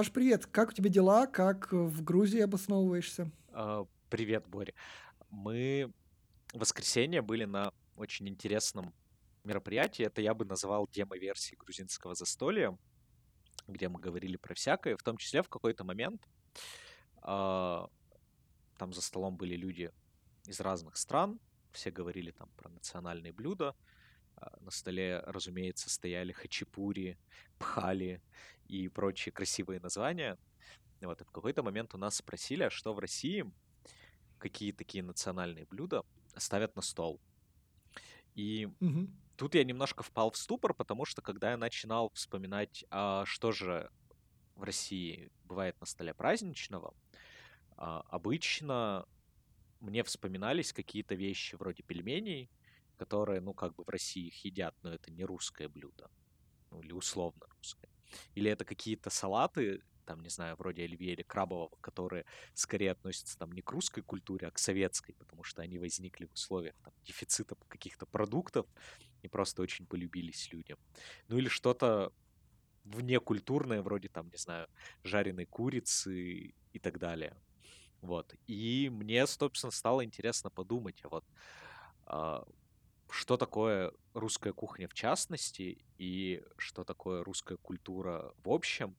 Саш, привет. Как у тебя дела? Как в Грузии обосновываешься? А, Привет, Боря. Мы в воскресенье были на очень интересном мероприятии. Это я бы называл демо-версией грузинского застолья, где мы говорили про всякое. В том числе в какой-то момент а, там за столом были люди из разных стран. Все говорили там про национальные блюда. А, На столе, разумеется, стояли хачапури, пхали и прочие красивые названия. Вот, и в какой-то момент у нас спросили, а что в России, какие такие национальные блюда ставят на стол. И Мгм. тут я немножко впал в ступор, потому что когда я начинал вспоминать, а что же в России бывает на столе праздничного, а, обычно мне вспоминались какие-то вещи вроде пельменей, которые, ну, как бы в России их едят, но это не русское блюдо, ну, или условно. Или это какие-то салаты, там, не знаю, вроде оливье или крабового, которые скорее относятся там не к русской культуре, а к советской, потому что они возникли в условиях там, дефицита каких-то продуктов и просто очень полюбились людям. Ну или что-то внекультурное, вроде там, не знаю, жареной курицы и так далее. Вот. И мне, собственно, стало интересно подумать, а вот а, что такое русская кухня в частности и что такое русская культура в общем,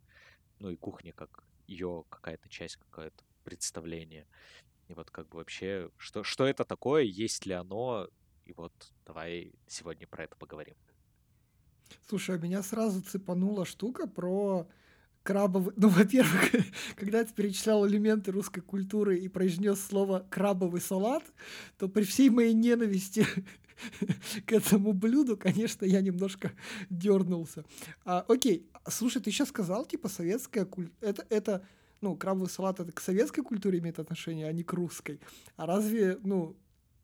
ну и кухня как ее какая-то часть, какое-то представление. И вот как бы вообще, что, что это такое, есть ли оно, и вот давай сегодня про это поговорим. Слушай, а меня сразу цепанула штука про крабовый... Ну, во-первых, когда ты перечислял элементы русской культуры и произнес слово «крабовый салат», то при всей моей ненависти к этому блюду, конечно, я немножко дернулся. А, окей, слушай, ты сейчас сказал, типа, советская культура... Это, это, ну, крабовый салат это к советской культуре имеет отношение, а не к русской. А разве, ну,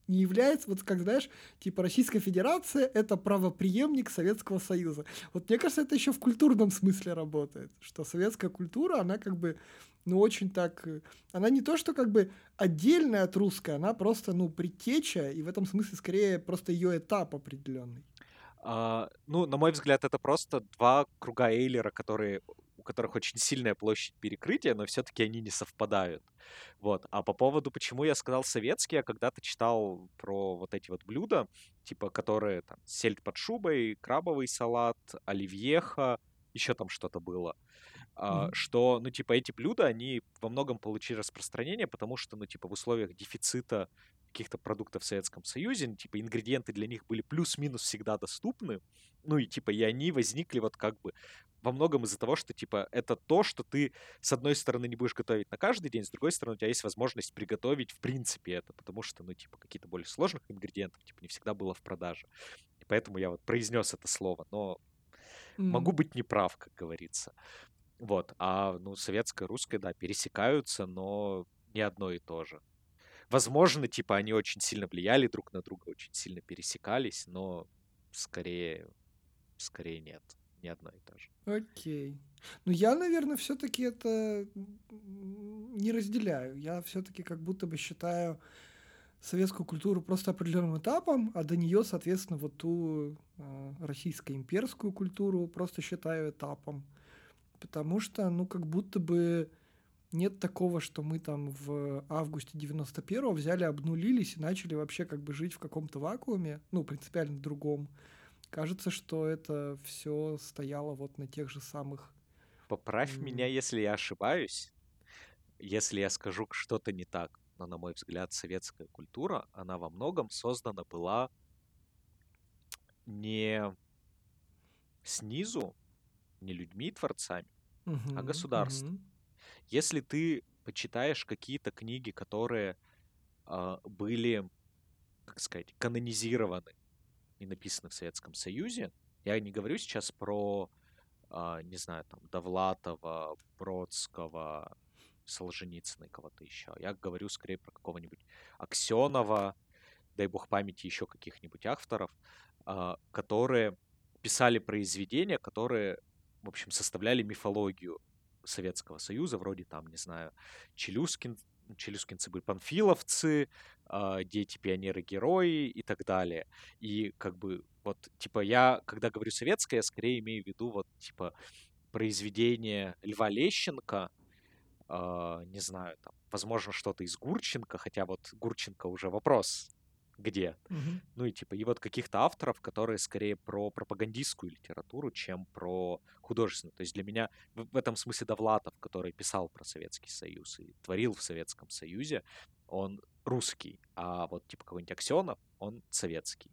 не является, вот как знаешь, типа Российская Федерация это правоприемник Советского Союза. Вот мне кажется, это еще в культурном смысле работает, что советская культура, она как бы, ну, очень так, э, она не то, что как бы отдельная от русской, она просто, ну, предтеча, и в этом смысле скорее просто ее этап определенный. А, ну, на мой взгляд, это просто два круга Эйлера, которые, у которых очень сильная площадь перекрытия, но все-таки они не совпадают. Вот. А по поводу, почему я сказал советский, я когда-то читал про вот эти вот блюда, типа, которые там сельдь под шубой, крабовый салат, оливьеха, еще там что-то было. Мгм. что, ну, типа, эти блюда, они во многом получили распространение, потому что, ну, типа, в условиях дефицита каких-то продуктов в Советском Союзе, ну, типа, ингредиенты для них были плюс-минус всегда доступны, ну, и, типа, и они возникли вот как бы во многом из-за того, что, типа, это то, что ты, с одной стороны, не будешь готовить на каждый день, с другой стороны, у тебя есть возможность приготовить, в принципе, это, потому что, ну, типа, какие-то более сложных ингредиентов, типа, не всегда было в продаже. И поэтому я вот произнес это слово, но могу М. быть неправ, как говорится. Вот, а, ну, советское, русское, да, пересекаются, но не одно и то же. Возможно, типа, они очень сильно влияли друг на друга, очень сильно пересекались, но скорее, скорее нет, не одно и то же. Окей. Ну, я, наверное, все-таки это не разделяю. Я все-таки как будто бы считаю советскую культуру просто определенным этапом, а до нее, соответственно, вот ту э, российско-имперскую культуру просто считаю этапом. Потому что, ну, как будто бы нет такого, что мы там в августе 91-го взяли, обнулились и начали вообще как бы жить в каком-то вакууме, ну, принципиально другом. Кажется, что это все стояло вот на тех же самых... Поправь меня, м, если я ошибаюсь, если я скажу что-то не так. Но, на мой взгляд, советская культура, она во многом создана была не снизу, не людьми-творцами, а мгм, государством. мгм, Если ты почитаешь какие-то книги, которые а, были, как сказать, канонизированы и написаны в Советском Союзе, я не говорю сейчас про, а, не знаю, там, Довлатова, Бродского, Солженицына и кого-то еще. Я говорю скорее про какого-нибудь Аксенова, дай бог памяти еще каких-нибудь авторов, а, которые писали произведения, которые, в общем, составляли мифологию Советского Союза, вроде там, не знаю, Челюскин, челюскинцы были панфиловцы, а, дети пионеры-герои и так далее. И как бы вот, типа, я, когда говорю советское, я скорее имею в виду вот, типа, произведение Льва Лещенко, э, не знаю, там, возможно, что-то из Гурченко, хотя вот Гурченко уже вопрос, где. Мгм. Ну и типа, и вот каких-то авторов, которые скорее про пропагандистскую литературу, чем про художественную. То есть для меня в, в этом смысле Довлатов, который писал про Советский Союз и творил в Советском Союзе, он русский, а вот типа какой-нибудь Аксенов, он советский.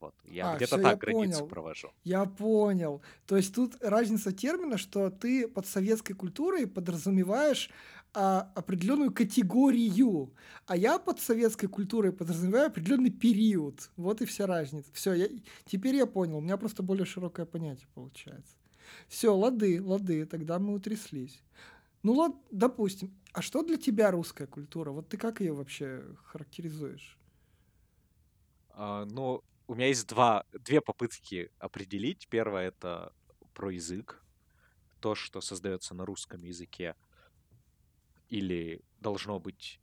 Вот. Я А, где-то все, я так границу понял. провожу. Я понял. То есть тут разница термина, что ты под советской культурой подразумеваешь а, определенную категорию, а я под советской культурой подразумеваю определенный период. Вот и вся разница. Все, я, теперь я понял. У меня просто более широкое понятие получается. Все, лады, лады, тогда мы утряслись. Ну, лад, допустим. А что для тебя русская культура? Вот ты как ее вообще характеризуешь? А, ну, у меня есть два, две попытки определить. Первое это про язык. То, что создается на русском языке или должно быть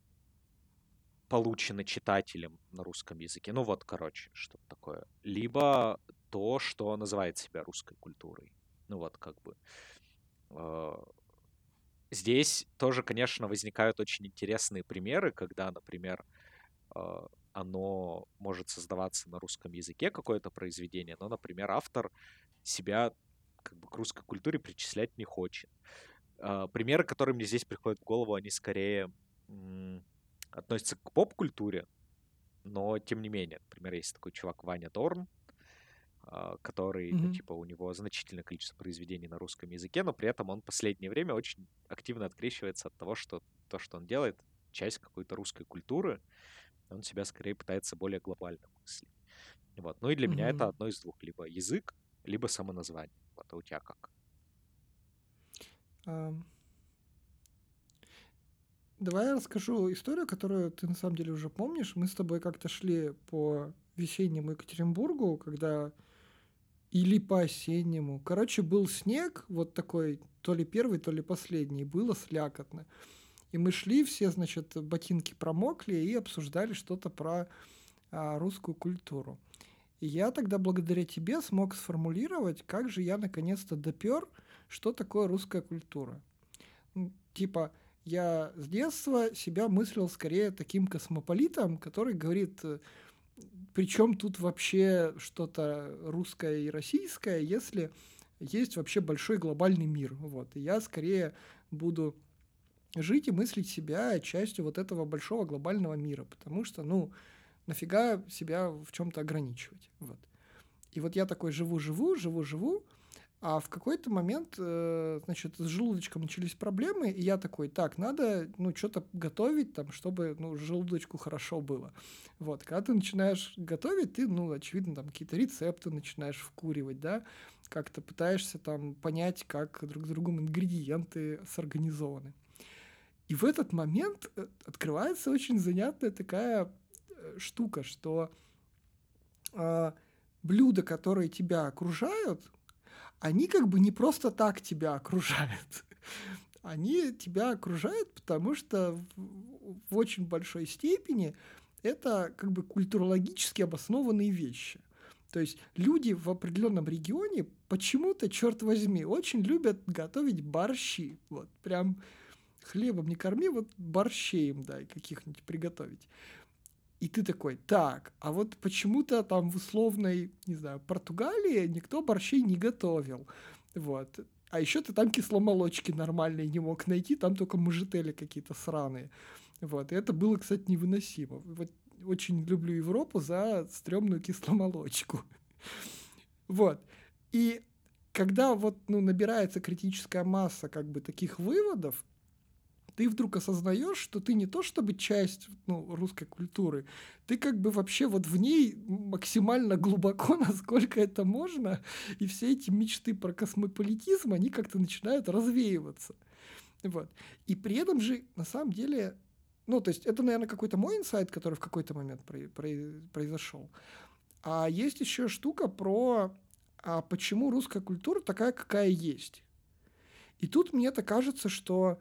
получено читателем на русском языке. Ну вот, короче, что-то такое. Либо то, что называет себя русской культурой. Ну вот, как бы. э, Здесь тоже, конечно, возникают очень интересные примеры, когда, например, э, оно может создаваться на русском языке, какое-то произведение, но, например, автор себя как бы к русской культуре причислять не хочет. Э, Примеры, которые мне здесь приходят в голову, они скорее относятся к поп-культуре, но тем не менее. Например, есть такой чувак Ваня Дорн, а, который, ну, Мгм. типа, у него значительное количество произведений на русском языке, но при этом он в последнее время очень активно открещивается от того, что то, что он делает, часть какой-то русской культуры, он себя скорее пытается более глобально мыслить. Вот. Ну и для меня это одно из двух. Либо язык, либо самоназвание. Вот, а у тебя как? Ам. Давай я расскажу историю, которую ты на самом деле уже помнишь. Мы с тобой как-то шли по весеннему Екатеринбургу, когда или по осеннему. Короче, был снег, вот такой, то ли первый, то ли последний, было слякотно. И мы шли, все, значит, ботинки промокли и обсуждали что-то про а, русскую культуру. И я тогда благодаря тебе смог сформулировать, как же я наконец-то допер, что такое русская культура. Типа, я с детства себя мыслил скорее таким космополитом, который говорит, причем тут вообще что-то русское и российское, если есть вообще большой глобальный мир. Вот. И я скорее буду жить и мыслить себя частью вот этого большого глобального мира, потому что, ну, нафига себя в чем-то ограничивать. Вот. И вот я такой живу-живу, живу-живу, а в какой-то момент, э, значит, с желудочком начались проблемы, и я такой, так, надо, ну, что-то готовить там, чтобы, ну, желудочку хорошо было. Вот, когда ты начинаешь готовить, ты, ну, очевидно, там какие-то рецепты начинаешь вкуривать, да, как-то пытаешься там понять, как друг с другом ингредиенты сорганизованы. И в этот момент э, открывается очень занятная такая э, штука, что э, блюда, которые тебя окружают, они как бы не просто так тебя окружают. Они тебя окружают, потому что в, в очень большой степени это как бы культурологически обоснованные вещи. То есть люди в определенном регионе почему-то, черт возьми, очень любят готовить борщи. Вот прям хлебом не корми, вот борщей им дай каких-нибудь приготовить. И ты такой, так, а вот почему-то там в условной, не знаю, Португалии никто борщей не готовил. Вот. А еще ты там кисломолочки нормальные не мог найти, там только мужители какие-то сраные. Вот. И это было, кстати, невыносимо. Вот очень люблю Европу за стрёмную кисломолочку. Вот. И когда вот ну, набирается критическая масса как бы таких выводов, ты вдруг осознаешь, что ты не то чтобы часть ну, русской культуры, ты как бы вообще вот в ней максимально глубоко, насколько это можно, и все эти мечты про космополитизм, они как-то начинают развеиваться. Вот. И при этом же, на самом деле, ну, то есть это, наверное, какой-то мой инсайт, который в какой-то момент про- про- произошел. А есть еще штука про а почему русская культура такая, какая есть. И тут мне это кажется, что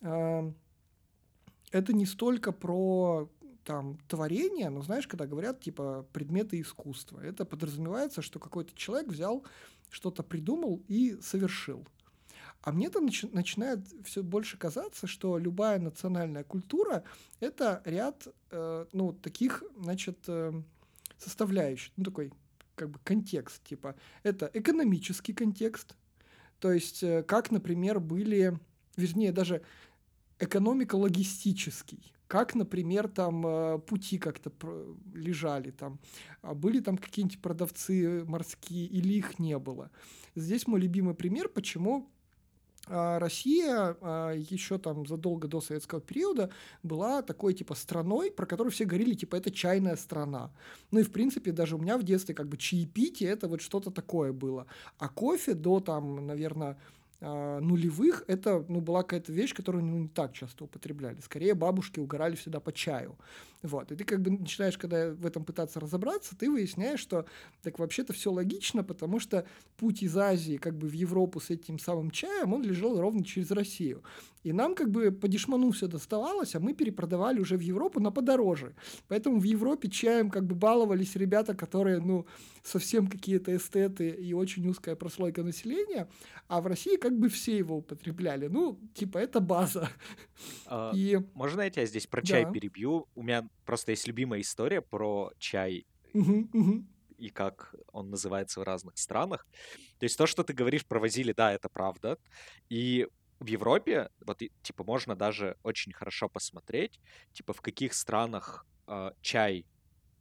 это не столько про там творение, но знаешь, когда говорят типа предметы искусства, это подразумевается, что какой-то человек взял что-то придумал и совершил. А мне то начи- начинает все больше казаться, что любая национальная культура — это ряд, э, ну, таких, значит, э, составляющих, ну, такой как бы контекст, типа, это экономический контекст, то есть э, как, например, были, вернее, даже экономико-логистический, как, например, там э, пути как-то лежали там, а были там какие-нибудь продавцы морские или их не было. Здесь мой любимый пример, почему а, Россия а, еще там задолго до советского периода была такой типа страной, про которую все говорили, типа это чайная страна. Ну и в принципе даже у меня в детстве как бы чаепитие это вот что-то такое было. А кофе до там, наверное, нулевых это ну, была какая-то вещь, которую ну, не так часто употребляли. Скорее бабушки угорали всегда по чаю. Вот. И ты как бы начинаешь, когда в этом пытаться разобраться, ты выясняешь, что так вообще-то все логично, потому что путь из Азии как бы в Европу с этим самым чаем, он лежал ровно через Россию. И нам как бы по дешману все доставалось, а мы перепродавали уже в Европу на подороже. Поэтому в Европе чаем как бы баловались ребята, которые, ну, совсем какие-то эстеты и очень узкая прослойка населения, а в России как бы все его употребляли. Ну, типа, это база. А, и... Можно я тебя здесь про чай да. перебью? У меня просто есть любимая история про чай. и как он называется в разных странах. То есть то, что ты говоришь, провозили, да, это правда. И в Европе, вот, типа, можно даже очень хорошо посмотреть, типа, в каких странах э, чай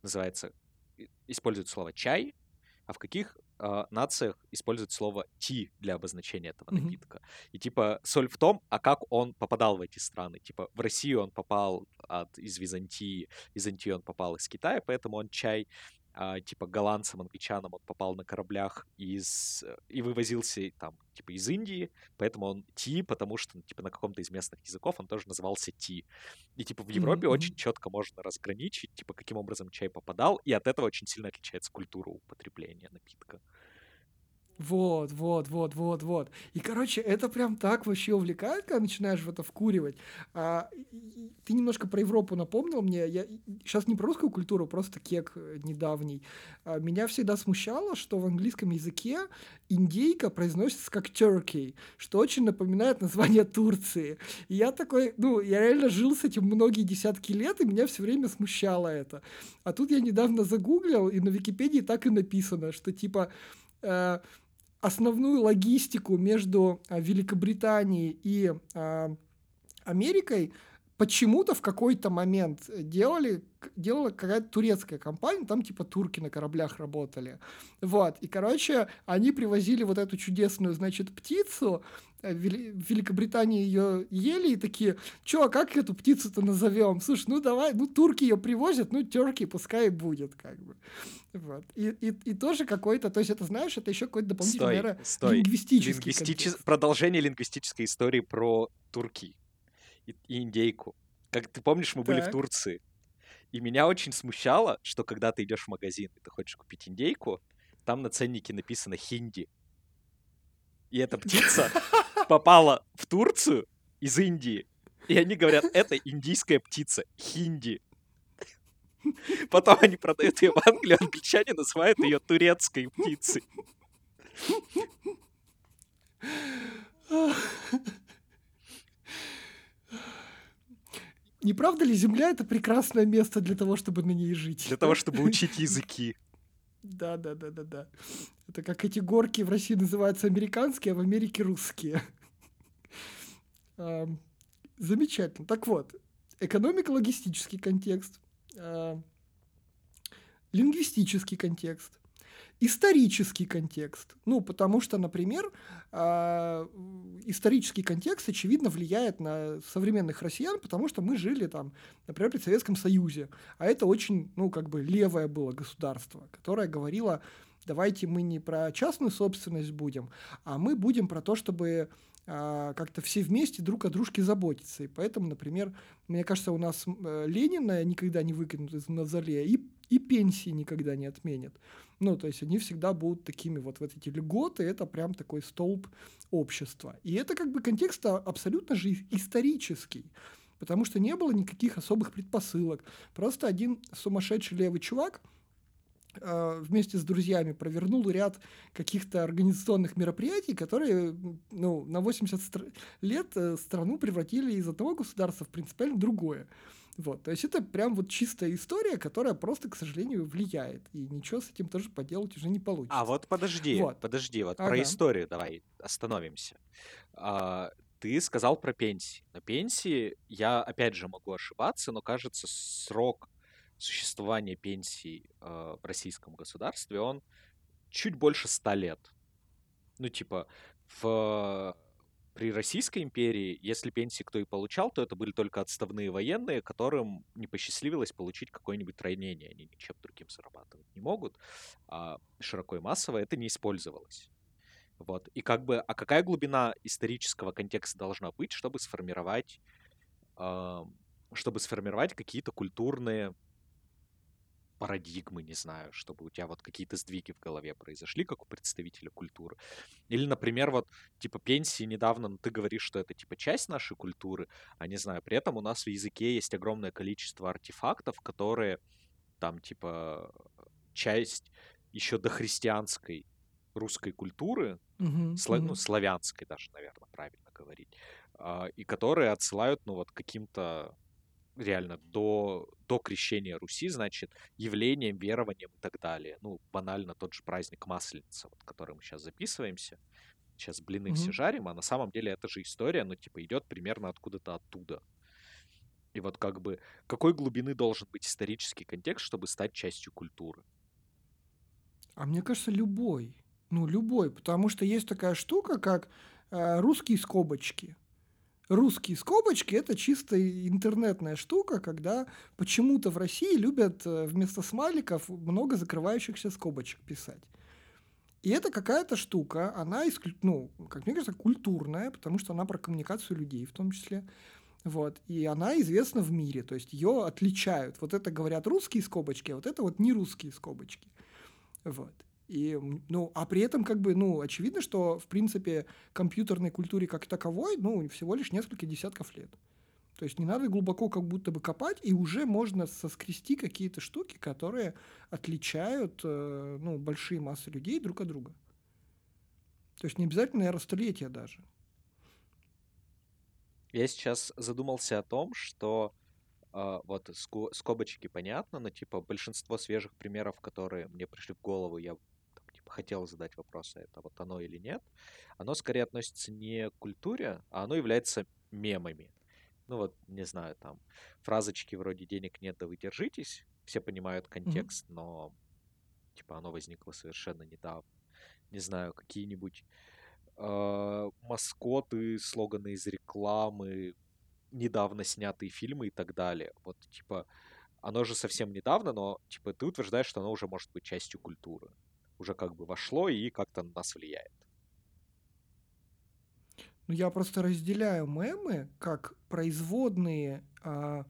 называется, используют слово чай, а в каких э, нациях используют слово ти для обозначения этого mm-hmm. напитка. И типа соль в том, а как он попадал в эти страны. Типа в Россию он попал от, из Византии, из Византии он попал из Китая, поэтому он чай типа голландцам, англичанам он попал на кораблях из э, и вывозился там типа из Индии, поэтому он Ти, потому что типа на каком-то из местных языков он тоже назывался Ти. И типа в Европе mm-hmm. очень четко можно разграничить, типа каким образом чай попадал, и от этого очень сильно отличается культура употребления напитка. Вот, вот, вот, вот, вот. И, короче, это прям так вообще увлекает, когда начинаешь в это вкуривать. А, ты немножко про Европу напомнил мне. Я сейчас не про русскую культуру, просто кек э, недавний. А, меня всегда смущало, что в английском языке индейка произносится как turkey, что очень напоминает название Турции. И я такой, ну, я реально жил с этим многие десятки лет, и меня все время смущало это. А тут я недавно загуглил, и на Википедии так и написано, что типа э, основную логистику между а, Великобританией и а, Америкой почему-то в какой-то момент делали, делала какая-то турецкая компания, там типа турки на кораблях работали. Вот, и, короче, они привозили вот эту чудесную, значит, птицу, э, в Великобритании ее ели и такие, чё, а как эту птицу-то назовем? Слушай, ну давай, ну турки ее привозят, ну терки пускай будет, как бы. Вот. И, и, и тоже какой-то, то есть это, знаешь, это еще какой-то дополнительный, стой, наверное, стой. лингвистический Лингвистичес... Продолжение лингвистической истории про турки и, и индейку. Как ты помнишь, мы так. были в Турции. И меня очень смущало, что когда ты идешь в магазин и ты хочешь купить индейку, там на ценнике написано хинди. И эта птица попала в Турцию из Индии. И они говорят, это индийская птица, хинди. Потом они продают ее в Англию, англичане называют ее турецкой птицей. Не правда ли Земля это прекрасное место для того, чтобы на ней жить? Для того, чтобы учить языки. Да, да, да, да, да. Это как эти горки в России называются американские, а в Америке русские. Замечательно. Так вот, экономико-логистический контекст, а, лингвистический контекст, исторический контекст. Ну, потому что, например, э, исторический контекст, очевидно, влияет на современных россиян, потому что мы жили там, например, при Советском Союзе. А это очень, ну, как бы левое было государство, которое говорило, давайте мы не про частную собственность будем, а мы будем про то, чтобы а, как-то все вместе друг о дружке заботиться. И поэтому, например, мне кажется, у нас Ленина никогда не выкинут из мавзолея, и, и пенсии никогда не отменят. Ну, то есть они всегда будут такими вот, вот эти льготы, это прям такой столб общества. И это как бы контекст абсолютно же исторический, потому что не было никаких особых предпосылок. Просто один сумасшедший левый чувак э, вместе с друзьями провернул ряд каких-то организационных мероприятий, которые ну, на 80 стр- лет э, страну превратили из одного государства в принципиально другое. Вот, то есть это прям вот чистая история, которая просто, к сожалению, влияет. И ничего с этим тоже поделать уже не получится. А вот подожди, вот. подожди, вот ага. про историю давай остановимся. А, ты сказал про пенсии. На пенсии я, опять же, могу ошибаться, но кажется, срок существования пенсий э, в российском государстве, он чуть больше ста лет. Ну, типа, в при Российской империи, если пенсии кто и получал, то это были только отставные военные, которым не посчастливилось получить какое-нибудь ранение. Они ничем другим зарабатывать не могут. А широко и массово это не использовалось. Вот. И как бы, а какая глубина исторического контекста должна быть, чтобы сформировать, чтобы сформировать какие-то культурные парадигмы, не знаю, чтобы у тебя вот какие-то сдвиги в голове произошли, как у представителя культуры. Или, например, вот, типа, пенсии недавно, ну, ты говоришь, что это, типа, часть нашей культуры, а не знаю, при этом у нас в языке есть огромное количество артефактов, которые там, типа, часть еще до христианской русской культуры, uh-huh, слав... uh-huh. ну, славянской даже, наверное, правильно говорить, э, и которые отсылают, ну, вот каким-то реально до, до крещения Руси, значит, явлением, верованием и так далее. Ну, банально тот же праздник Масленица, вот, который мы сейчас записываемся. Сейчас блины mm-hmm. все жарим, а на самом деле это же история, ну, типа, идет примерно откуда-то оттуда. И вот как бы, какой глубины должен быть исторический контекст, чтобы стать частью культуры? А мне кажется, любой. Ну, любой, потому что есть такая штука, как э, русские скобочки – русские скобочки – это чисто интернетная штука, когда почему-то в России любят э, вместо смайликов много закрывающихся скобочек писать. И это какая-то штука, она, ну, как мне кажется, культурная, потому что она про коммуникацию людей в том числе. Вот. И она известна в мире, то есть ее отличают. Вот это говорят русские скобочки, а вот это вот не русские скобочки. Вот. И, ну, а при этом, как бы, ну, очевидно, что, в принципе, компьютерной культуре как таковой, ну, всего лишь несколько десятков лет. То есть не надо глубоко как будто бы копать, и уже можно соскрести какие-то штуки, которые отличают, э, ну, большие массы людей друг от друга. То есть не обязательно, наверное, даже. Я сейчас задумался о том, что э, вот скобочки понятно, но типа большинство свежих примеров, которые мне пришли в голову, я хотел задать вопрос, а это вот оно или нет, оно скорее относится не к культуре, а оно является мемами. Ну вот, не знаю, там фразочки вроде «денег нет, да вы держитесь», все понимают контекст, mm-hmm. но типа оно возникло совершенно недавно. Не знаю, какие-нибудь э, маскоты, слоганы из рекламы, недавно снятые фильмы и так далее. Вот, типа, оно же совсем недавно, но, типа, ты утверждаешь, что оно уже может быть частью культуры уже как бы вошло и как-то на нас влияет. Ну, я просто разделяю мемы как производные, а,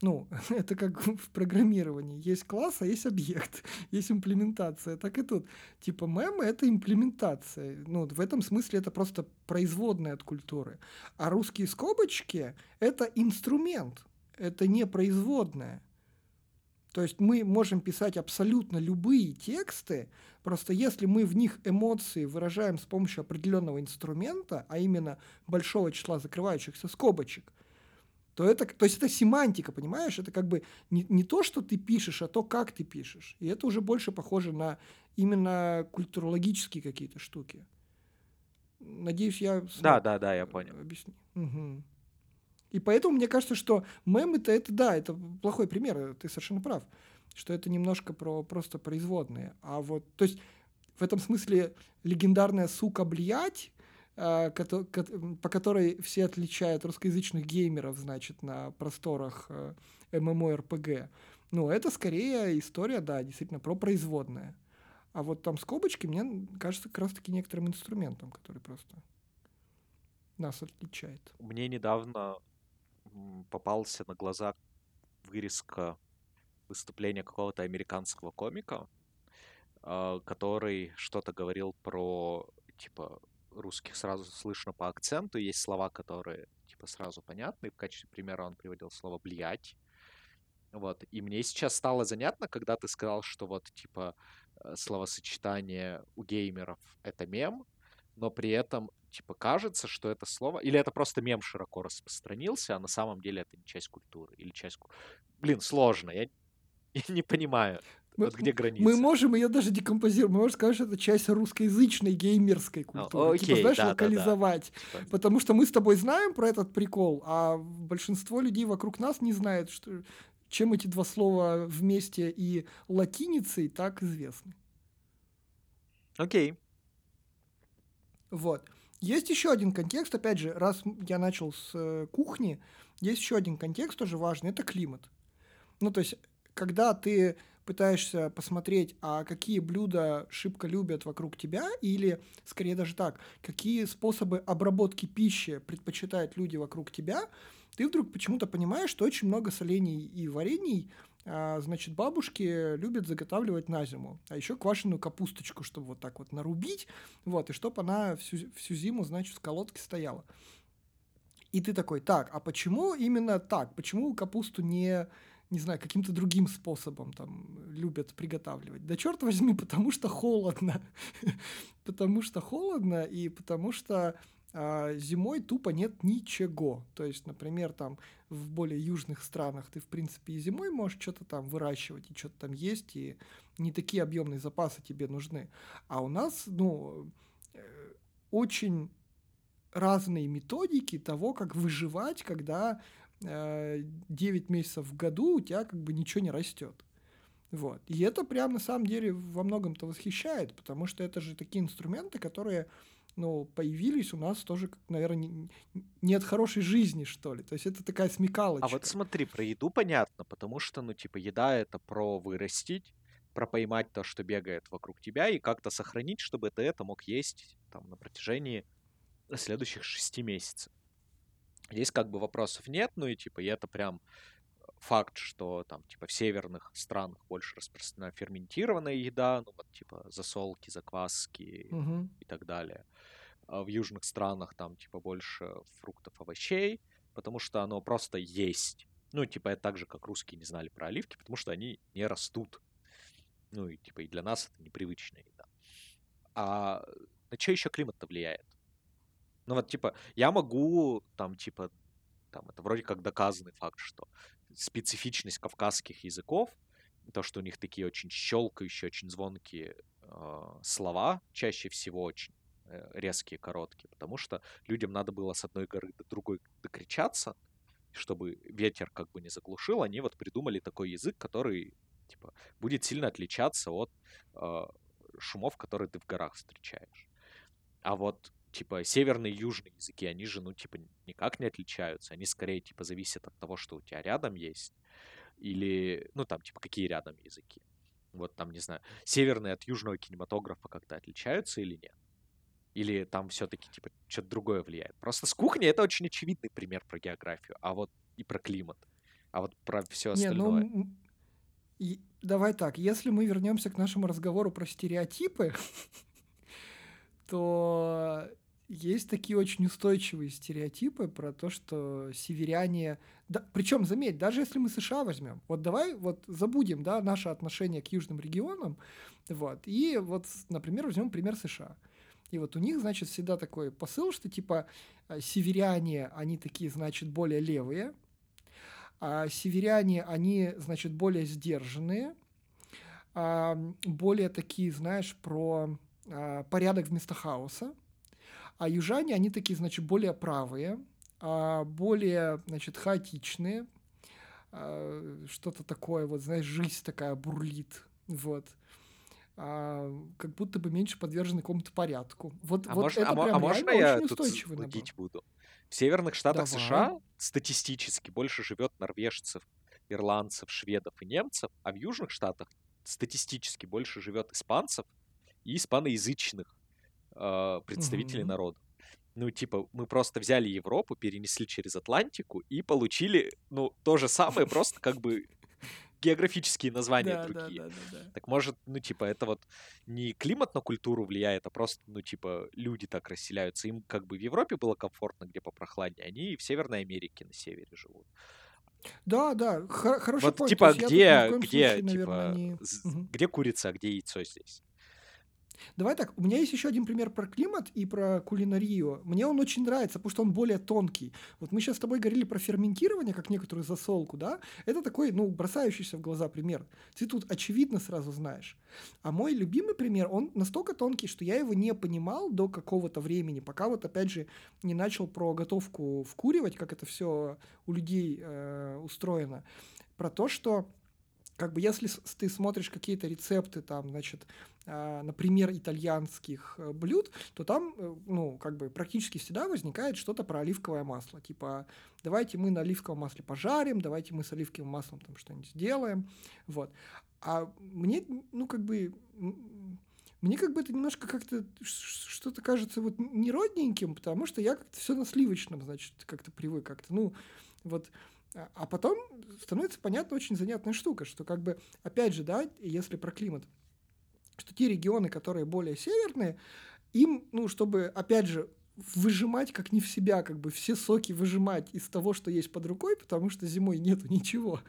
ну, это как в программировании. Есть класс, а есть объект, есть имплементация. Так и тут. Типа мемы — это имплементация. Ну, в этом смысле это просто производная от культуры. А русские скобочки — это инструмент, это не производная. То есть мы можем писать абсолютно любые тексты, просто если мы в них эмоции выражаем с помощью определенного инструмента, а именно большого числа закрывающихся скобочек, то это, то есть это семантика, понимаешь? Это как бы не, не то, что ты пишешь, а то, как ты пишешь. И это уже больше похоже на именно культурологические какие-то штуки. Надеюсь, я... Да, да, да, я понял. Объясню. Угу. И поэтому мне кажется, что мемы-то это, да, это плохой пример, ты совершенно прав, что это немножко про просто производные. А вот, то есть в этом смысле легендарная «сука, блять», э, по которой все отличают русскоязычных геймеров, значит, на просторах э, MMORPG, ну, это скорее история, да, действительно, про производное. А вот там скобочки, мне кажется, как раз-таки некоторым инструментом, который просто нас отличает. Мне недавно попался на глаза вырезка выступления какого-то американского комика, а, который что-то говорил про, типа, русских сразу слышно по акценту, есть слова, которые, типа, сразу понятны. В качестве примера он приводил слово «блять». Вот. И мне сейчас стало занятно, когда ты сказал, что вот, типа, э, словосочетание у геймеров — это мем, но при этом, типа, кажется, что это слово... Или это просто мем широко распространился, а на самом деле это не часть культуры или часть... Блин, сложно, я, я не понимаю. Мы, вот где граница? Мы можем ее даже декомпозировать. Мы можем сказать, что это часть русскоязычной геймерской культуры. О, окей, типа, знаешь, да, локализовать. Да, да. Потому что мы с тобой знаем про этот прикол, а большинство людей вокруг нас не знает, что, чем эти два слова вместе и латиницей так известны. Окей. Вот. Есть еще один контекст, опять же, раз я начал с э, кухни, есть еще один контекст тоже важный, это климат. Ну, то есть, когда ты пытаешься посмотреть, а какие блюда шибко любят вокруг тебя, или, скорее даже так, какие способы обработки пищи предпочитают люди вокруг тебя, ты вдруг почему-то понимаешь, что очень много солений и варений значит, бабушки любят заготавливать на зиму. А еще квашеную капусточку, чтобы вот так вот нарубить, вот, и чтобы она всю, всю зиму, значит, в колодке стояла. И ты такой, так, а почему именно так? Почему капусту не не знаю, каким-то другим способом там любят приготавливать. Да черт возьми, потому что холодно. потому что холодно и потому что а, зимой тупо нет ничего. То есть, например, там в более южных странах ты, в принципе, и зимой можешь что-то там выращивать и что-то там есть, и не такие объемные запасы тебе нужны. А у нас, ну, э, очень разные методики того, как выживать, когда 9 э, месяцев в году у тебя как бы ничего не растет. Вот. И это прям на самом деле во многом-то восхищает, потому что это же такие инструменты, которые ну, появились у нас тоже, наверное, не, от хорошей жизни, что ли. То есть это такая смекалочка. А вот смотри, про еду понятно, потому что, ну, типа, еда — это про вырастить, про поймать то, что бегает вокруг тебя, и как-то сохранить, чтобы ты это мог есть там на протяжении следующих шести месяцев. Здесь как бы вопросов нет, ну и типа, и это прям факт, что там типа в северных странах больше распространена ферментированная еда, ну вот типа засолки, закваски угу. и так далее. А в южных странах там типа больше фруктов, овощей, потому что оно просто есть. Ну, типа, это так же, как русские не знали про оливки, потому что они не растут. Ну, и типа, и для нас это непривычная еда. А на что еще климат-то влияет? Ну вот, типа, я могу, там, типа, там, это вроде как доказанный факт, что специфичность кавказских языков, то, что у них такие очень щелкающие, очень звонкие э, слова, чаще всего очень резкие, короткие, потому что людям надо было с одной горы до другой докричаться, чтобы ветер как бы не заглушил, они вот придумали такой язык, который типа будет сильно отличаться от э, шумов, которые ты в горах встречаешь. А вот типа, северные и южные языки, они же, ну, типа, никак не отличаются. Они скорее, типа, зависят от того, что у тебя рядом есть. Или, ну, там, типа, какие рядом языки. Вот там, не знаю, северные от южного кинематографа как-то отличаются или нет? Или там все-таки, типа, что-то другое влияет? Просто с кухни это очень очевидный пример про географию, а вот и про климат. А вот про все остальное... Не, ну, и, давай так, если мы вернемся к нашему разговору про стереотипы, то есть такие очень устойчивые стереотипы про то, что северяне... Да, причем, заметь, даже если мы США возьмем, вот давай вот забудем, да, наше отношение к южным регионам, вот, и вот, например, возьмем пример США. И вот у них, значит, всегда такой посыл, что типа э, северяне, они такие, значит, более левые, а северяне, они, значит, более сдержанные, а более такие, знаешь, про а, порядок вместо хаоса, а южане, они такие, значит, более правые, а, более, значит, хаотичные, что-то такое, вот, знаешь, жизнь такая бурлит, вот. А, как будто бы меньше подвержены какому-то порядку. Вот, а вот можно, это а, прям а можно я тут будить буду? В северных штатах Давай. США статистически больше живет норвежцев, ирландцев, шведов и немцев, а в южных штатах статистически больше живет испанцев и испаноязычных э, представителей угу. народа. Ну, типа, мы просто взяли Европу, перенесли через Атлантику и получили, ну, то же самое, просто как бы географические названия другие. Да, да, да, да. Так может, ну, типа, это вот не климат на культуру влияет, а просто, ну, типа, люди так расселяются. Им как бы в Европе было комфортно, где попрохладнее, они в Северной Америке на севере живут. Да, да, хор- хороший Вот point. Типа где, где, случае, наверное, типа, не... з- Мгм. где курица, а где яйцо здесь? Давай так, у меня есть еще один пример про климат и про кулинарию. Мне он очень нравится, потому что он более тонкий. Вот мы сейчас с тобой говорили про ферментирование, как некоторую засолку, да? Это такой, ну, бросающийся в глаза пример. Ты тут очевидно сразу знаешь. А мой любимый пример, он настолько тонкий, что я его не понимал до какого-то времени, пока вот, опять же, не начал про готовку вкуривать, как это все у людей э, устроено. Про то, что как бы если ты смотришь какие-то рецепты там, значит, например, итальянских э, блюд, то там, э, ну, как бы практически всегда возникает что-то про оливковое масло. Типа, давайте мы на оливковом масле пожарим, давайте мы с оливковым маслом там что-нибудь сделаем. Вот. А мне, ну, как бы, мне как бы это немножко как-то что-то кажется вот неродненьким, потому что я как-то все на сливочном, значит, как-то привык как-то, ну, вот. А а потом становится понятна очень занятная штука, что как бы, опять же, да, если про климат, что те регионы, которые более северные, им, ну, чтобы, опять же, выжимать как не в себя, как бы все соки выжимать из того, что есть под рукой, потому что зимой нету ничего.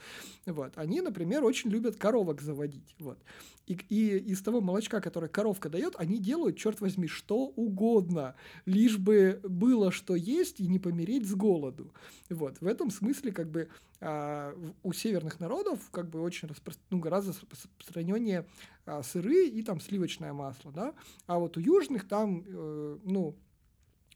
Вот. Они, например, очень любят коровок заводить. Вот. И, и из того молочка, которое коровка дает, они делают, черт возьми, что угодно, лишь бы было что есть и не помереть с голоду. Вот. В этом смысле, как бы, а, у северных народов, как бы, очень распро... ну, гораздо распространеннее а, сыры и там сливочное масло, да. А вот у южных там, э, ну,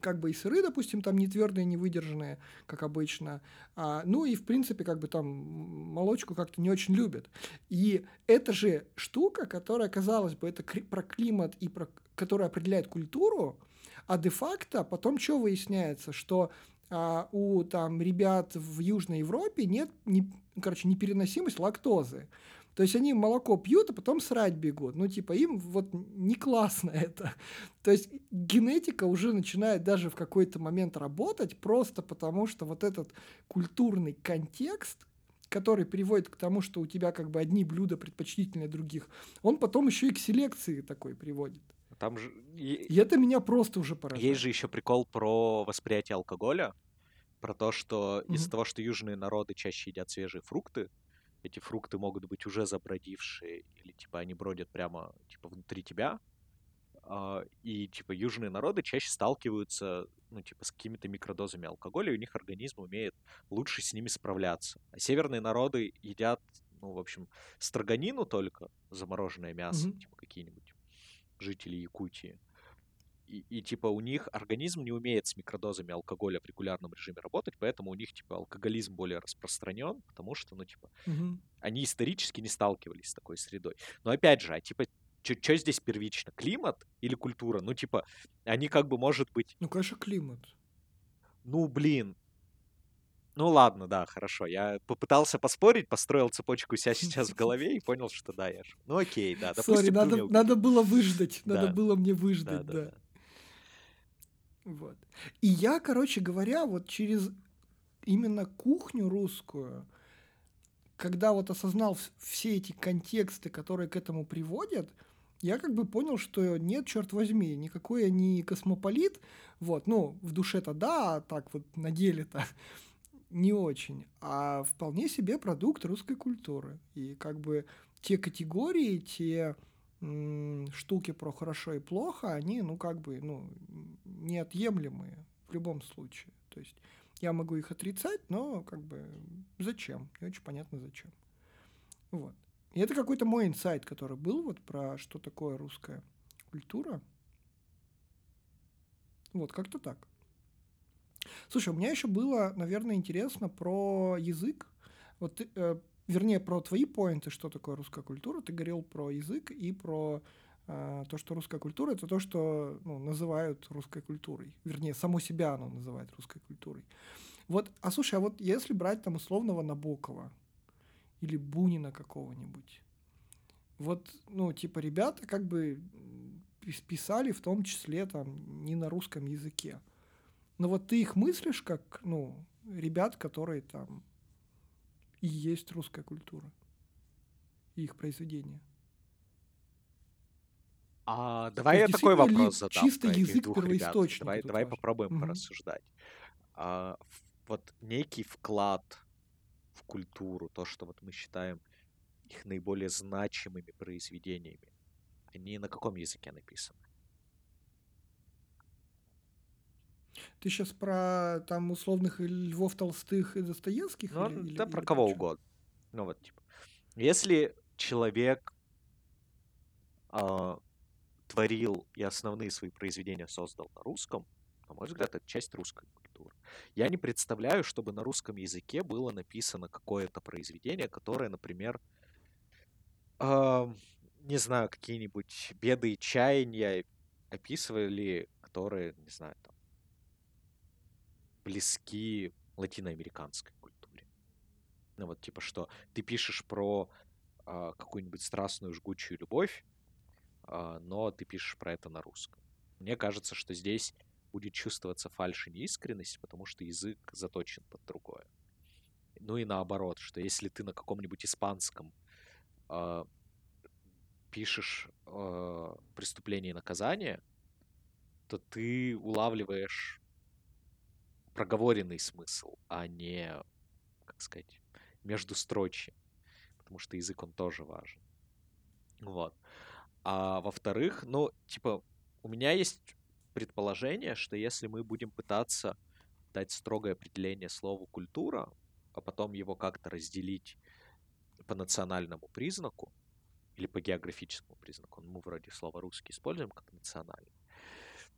как бы и сыры, допустим, там не твердые, не выдержанные, как обычно. А, ну и, в принципе, как бы там молочку как-то не очень любят. И это же штука, которая, казалось бы, это про климат и про, которая определяет культуру, а де-факто потом что выясняется, что а, у там ребят в Южной Европе нет, не, короче, непереносимость лактозы. То есть они молоко пьют, а потом срать бегут. Ну, типа, им вот не классно это. То есть генетика уже начинает даже в какой-то момент работать, просто потому что вот этот культурный контекст, который приводит к тому, что у тебя как бы одни блюда предпочтительнее других, он потом еще и к селекции такой приводит. Там же И это меня просто уже поражает. есть же еще прикол про восприятие алкоголя, про то, что из-за Мгм. того, что южные народы чаще едят свежие фрукты, эти фрукты могут быть уже забродившие, или типа они бродят прямо типа внутри тебя, а, и типа южные народы чаще сталкиваются, ну типа с какими-то микродозами алкоголя, и у них организм умеет лучше с ними справляться. А северные народы едят, ну в общем, строганину только, замороженное мясо, Мгм. типа какие-нибудь жители Якутии. И, и, типа у них организм не умеет с микродозами алкоголя в регулярном режиме работать, поэтому у них типа алкоголизм более распространен, потому что, ну, типа, Мгм. они исторически не сталкивались с такой средой. Но опять же, а типа, что здесь первично? Климат или культура? Ну, типа, они как бы, может быть, Ну, конечно, климат. ну, блин. Ну ладно, да, хорошо. Я попытался поспорить, построил цепочку себя сейчас в голове и понял, что да, я же. Ну окей, да, Сори, надо, надо было выждать. Надо было мне да, выждать, да, да. да. Вот. И я, короче говоря, вот через именно кухню русскую, когда вот осознал вс- все эти контексты, которые к этому приводят, я как бы понял, что нет, черт возьми, никакой я не космополит, вот, ну, в душе-то да, а так вот на деле-то не очень, а вполне себе продукт русской культуры. И как бы те категории, те штуки про хорошо и плохо, они, ну, как бы, ну, неотъемлемые в любом случае. То есть я могу их отрицать, но как бы зачем? Не очень понятно зачем. Вот. И это какой-то мой инсайт, который был вот про что такое русская культура. Вот, как-то так. Слушай, у меня еще было, наверное, интересно про язык. Вот, э, вернее, про твои поинты, что такое русская культура. Ты говорил про язык и про э, то, что русская культура это то, что ну, называют русской культурой. Вернее, само себя оно называет русской культурой. Вот, а слушай, а вот если брать там условного Набокова или Бунина какого-нибудь, вот, ну, типа, ребята как бы писали в том числе там не на русском языке. Но вот ты их мыслишь как, ну, ребят, которые там и есть русская культура, и их произведения. А, давай я такой вопрос задам чисто язык первоисточника Давай, давай важен? попробуем Мгм. порассуждать. А, вот некий вклад в культуру, то, что вот мы считаем их наиболее значимыми произведениями, они на каком языке написаны? Ты сейчас про там условных Львов Толстых и Достоевских? Ну, или, да, или, про или кого про угодно. Ну вот, типа, если человек э, творил и основные свои произведения создал на русском, на мой взгляд, это часть русской культуры. Я не представляю, чтобы на русском языке было написано какое-то произведение, которое, например, э, не знаю, какие-нибудь беды и чаяния описывали, которые, не знаю, там, близки латиноамериканской культуре. Ну вот типа что, ты пишешь про э, какую-нибудь страстную жгучую любовь, э, но ты пишешь про это на русском. Мне кажется, что здесь будет чувствоваться фальшь и неискренность, потому что язык заточен под другое. Ну и наоборот, что если ты на каком-нибудь испанском э, пишешь э, преступление и наказание, то ты улавливаешь проговоренный смысл, а не, как сказать, между строчи. Потому что язык, он тоже важен. Вот. А во-вторых, ну, типа, у меня есть предположение, что если мы будем пытаться дать строгое определение слову культура, а потом его как-то разделить по национальному признаку или по географическому признаку, ну, мы вроде слова русский используем как национальный,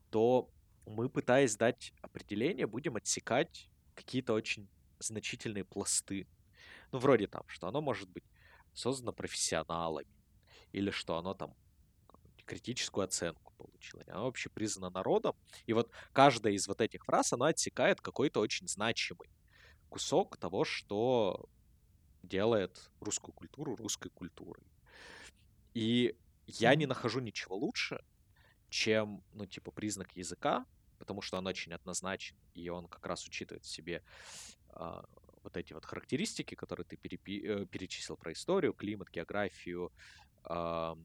то мы, пытаясь дать определение, будем отсекать какие-то очень значительные пласты. Ну, вроде там, что оно может быть создано профессионалами, или что оно там критическую оценку получило. Оно вообще признано народом. И вот каждая из вот этих фраз, она отсекает какой-то очень значимый кусок того, что делает русскую культуру русской культурой. И я не нахожу ничего лучше, чем, ну, типа, признак языка, потому что он очень однозначен, и он как раз учитывает в себе э, вот эти вот характеристики, которые ты перепи- э, перечислил про историю, климат, географию, э,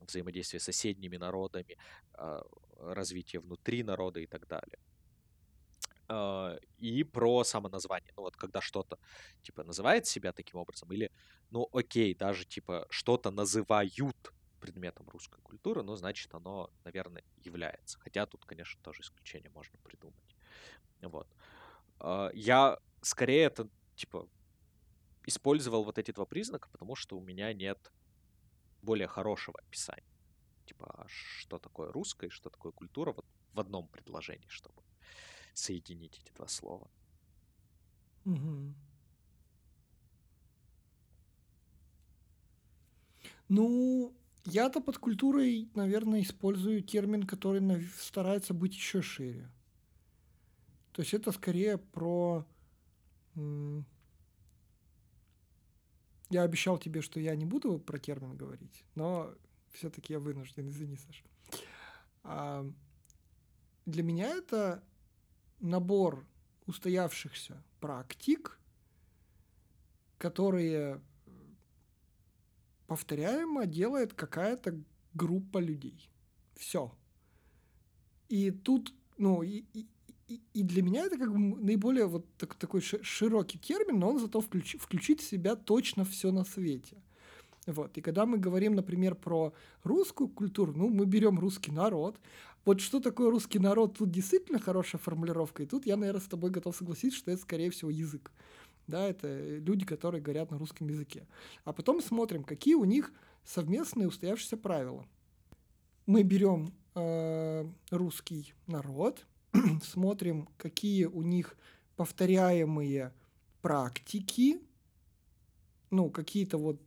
взаимодействие с соседними народами, э, развитие внутри народа и так далее. Э, и про самоназвание. Ну вот когда что-то типа называет себя таким образом, или, ну окей, даже типа что-то называют предметом русской культуры, ну, значит, оно, наверное, является. Хотя тут, конечно, тоже исключение можно придумать. Вот. А, я скорее это, типа, использовал вот эти два признака, потому что у меня нет более хорошего описания. Типа, а что такое русское что такое культура вот в одном предложении, чтобы соединить эти два слова. Угу. Ну, я-то под культурой, наверное, использую термин, который старается быть еще шире. То есть это скорее про... Я обещал тебе, что я не буду про термин говорить, но все-таки я вынужден, извини, Саша. А для меня это набор устоявшихся практик, которые повторяемо делает какая-то группа людей. Все. И тут, ну, и, и, и для меня это как бы наиболее вот так, такой широкий термин, но он зато включ, включит в себя точно все на свете. Вот. И когда мы говорим, например, про русскую культуру, ну, мы берем русский народ. Вот что такое русский народ, тут действительно хорошая формулировка. И тут я, наверное, с тобой готов согласиться, что это, скорее всего, язык да, это люди, которые говорят на русском языке. А потом смотрим, какие у них совместные устоявшиеся правила. Мы берем э, русский народ, смотрим, какие у них повторяемые практики, ну, какие-то вот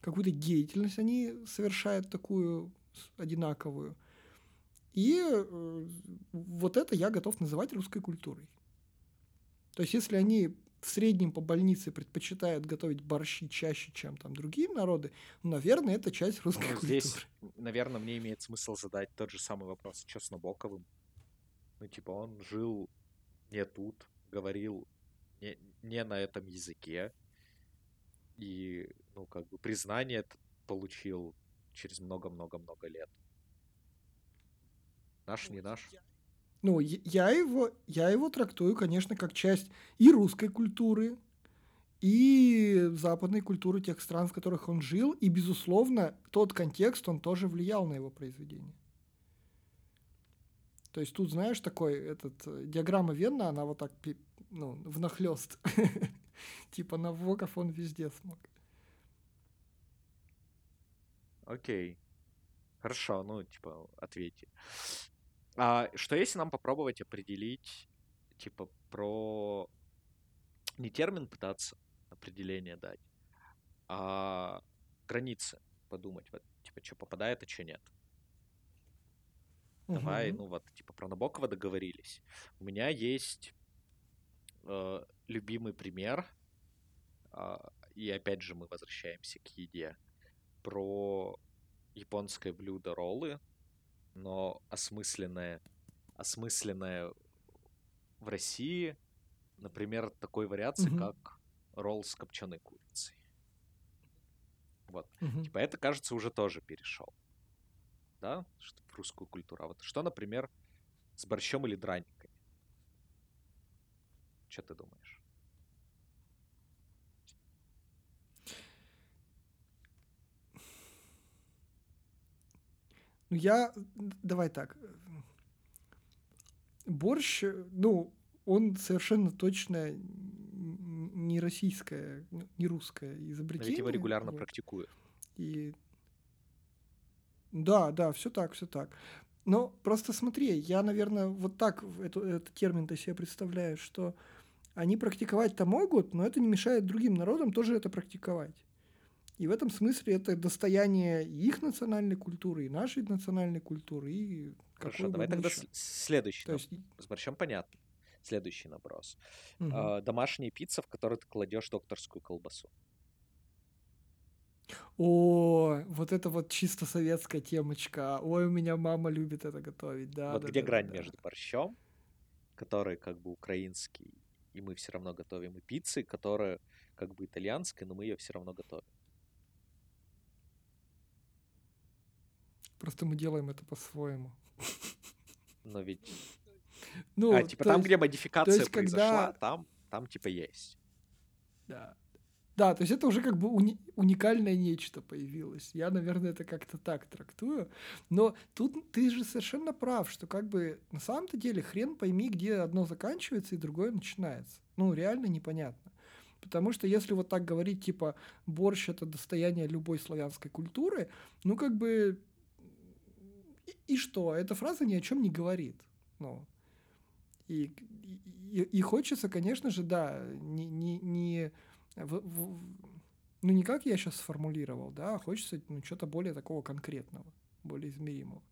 какую-то деятельность они совершают такую одинаковую. И э, вот это я готов называть русской культурой. То есть, если они в среднем по больнице предпочитают готовить борщи чаще, чем там другие народы, ну, наверное, это часть русской ну, культуры. Здесь, наверное, мне имеет смысл задать тот же самый вопрос с Чеснобоковым. Ну, типа, он жил не тут, говорил не, не на этом языке, и, ну, как бы признание получил через много-много-много лет. Наш, не наш. Ну, я его, я его трактую, конечно, как часть и русской культуры, и западной культуры тех стран, в которых он жил, и, безусловно, тот контекст, он тоже влиял на его произведение. То есть тут, знаешь, такой, этот, э, диаграмма Венна, она вот так, ну, внахлёст. Типа Навоков он везде смог. Окей. Хорошо, ну, типа, ответьте. А что если нам попробовать определить, типа, про... Не термин пытаться определение дать, а границы подумать, вот, типа, что попадает, а что нет. Давай, ну вот, типа, про Набокова договорились. У меня есть э, любимый пример, э, и опять же мы возвращаемся к еде, про японское блюдо роллы, но осмысленное, осмысленное в России, например, такой вариации, угу. как ролл с копченой курицей. Вот. Угу. Типа это, кажется, уже тоже перешел. Да? В русскую культуру. А вот что, например, с борщом или драниками? Что ты думаешь? Ну, я... Давай так. Борщ, ну, он совершенно точно не российское, не русское изобретение. Ведь его регулярно вот. практикуют. И... Да, да, все так, все так. Но просто смотри, я, наверное, вот так эту, этот термин-то себе представляю, что они практиковать-то могут, но это не мешает другим народам тоже это практиковать. И в этом смысле это достояние их национальной культуры, и нашей национальной культуры, и Хорошо, давай тогда еще. следующий. То есть... С борщом понятно. Следующий наброс. Угу. А, домашняя пицца, в которой ты кладешь докторскую колбасу. О, вот это вот чисто советская темочка. Ой, у меня мама любит это готовить, да. Вот да, где да, грань да. между борщом, который как бы украинский, и мы все равно готовим, и пиццей, которая как бы итальянская, но мы ее все равно готовим. Просто мы делаем это по-своему. Но ведь ну, а, типа там, есть, где модификация есть, произошла, когда... там, там типа есть. Да. Да, то есть это уже как бы уни- уникальное нечто появилось. Я, наверное, это как-то так трактую. Но тут ты же совершенно прав, что как бы на самом-то деле хрен пойми, где одно заканчивается и другое начинается. Ну, реально непонятно. Потому что если вот так говорить, типа, борщ — это достояние любой славянской культуры, ну, как бы... И, что? Эта фраза ни о чем не говорит. Ну, и, и, и хочется, конечно же, да, не, не, не в, в, ну не как я сейчас сформулировал, да, а хочется ну, что-то более такого конкретного, более измеримого.